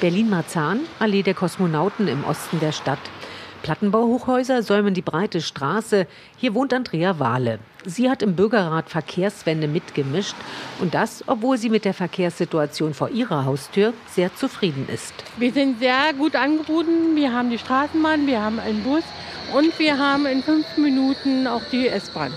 Berlin-Marzahn, Allee der Kosmonauten im Osten der Stadt. Plattenbauhochhäuser säumen die breite Straße. Hier wohnt Andrea Wahle. Sie hat im Bürgerrat Verkehrswende mitgemischt und das, obwohl sie mit der Verkehrssituation vor ihrer Haustür sehr zufrieden ist. Wir sind sehr gut angebunden. Wir haben die Straßenbahn, wir haben einen Bus und wir haben in fünf Minuten auch die S-Bahn.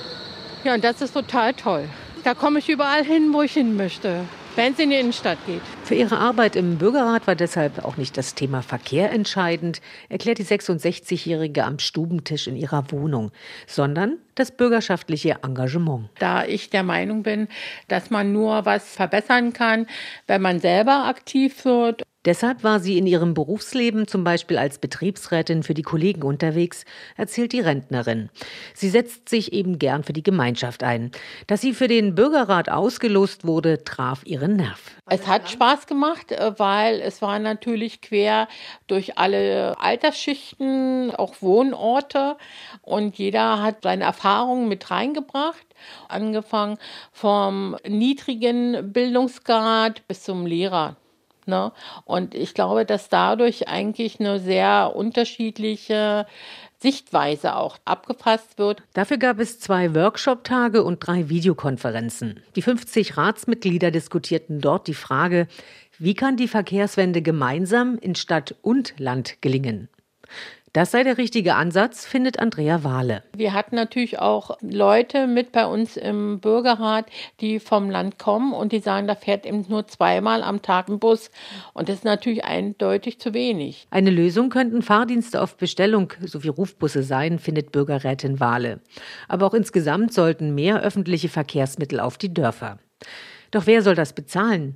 Ja, und das ist total toll. Da komme ich überall hin, wo ich hin möchte wenn es in die Innenstadt geht. Für ihre Arbeit im Bürgerrat war deshalb auch nicht das Thema Verkehr entscheidend, erklärt die 66-Jährige am Stubentisch in ihrer Wohnung, sondern das bürgerschaftliche Engagement. Da ich der Meinung bin, dass man nur was verbessern kann, wenn man selber aktiv wird Deshalb war sie in ihrem Berufsleben zum Beispiel als Betriebsrätin für die Kollegen unterwegs, erzählt die Rentnerin. Sie setzt sich eben gern für die Gemeinschaft ein. Dass sie für den Bürgerrat ausgelost wurde, traf ihren Nerv. Es hat Spaß gemacht, äh, weil es war natürlich quer durch alle Altersschichten, auch Wohnorte und jeder hat seine Erfahrungen mit reingebracht angefangen vom niedrigen Bildungsgrad bis zum Lehrer. Ne? Und ich glaube, dass dadurch eigentlich eine sehr unterschiedliche Sichtweise auch abgefasst wird. Dafür gab es zwei Workshop-Tage und drei Videokonferenzen. Die 50 Ratsmitglieder diskutierten dort die Frage, wie kann die Verkehrswende gemeinsam in Stadt und Land gelingen? Das sei der richtige Ansatz, findet Andrea Wahle. Wir hatten natürlich auch Leute mit bei uns im Bürgerrat, die vom Land kommen und die sagen, da fährt eben nur zweimal am Tag ein Bus. Und das ist natürlich eindeutig zu wenig. Eine Lösung könnten Fahrdienste auf Bestellung sowie Rufbusse sein, findet Bürgerrätin Wahle. Aber auch insgesamt sollten mehr öffentliche Verkehrsmittel auf die Dörfer. Doch wer soll das bezahlen?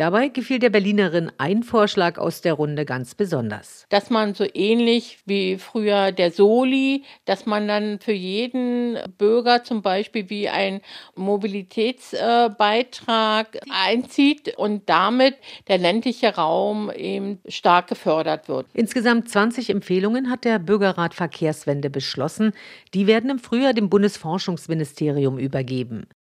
Dabei gefiel der Berlinerin ein Vorschlag aus der Runde ganz besonders. Dass man so ähnlich wie früher der Soli, dass man dann für jeden Bürger zum Beispiel wie ein Mobilitätsbeitrag einzieht und damit der ländliche Raum eben stark gefördert wird. Insgesamt 20 Empfehlungen hat der Bürgerrat Verkehrswende beschlossen. Die werden im Frühjahr dem Bundesforschungsministerium übergeben.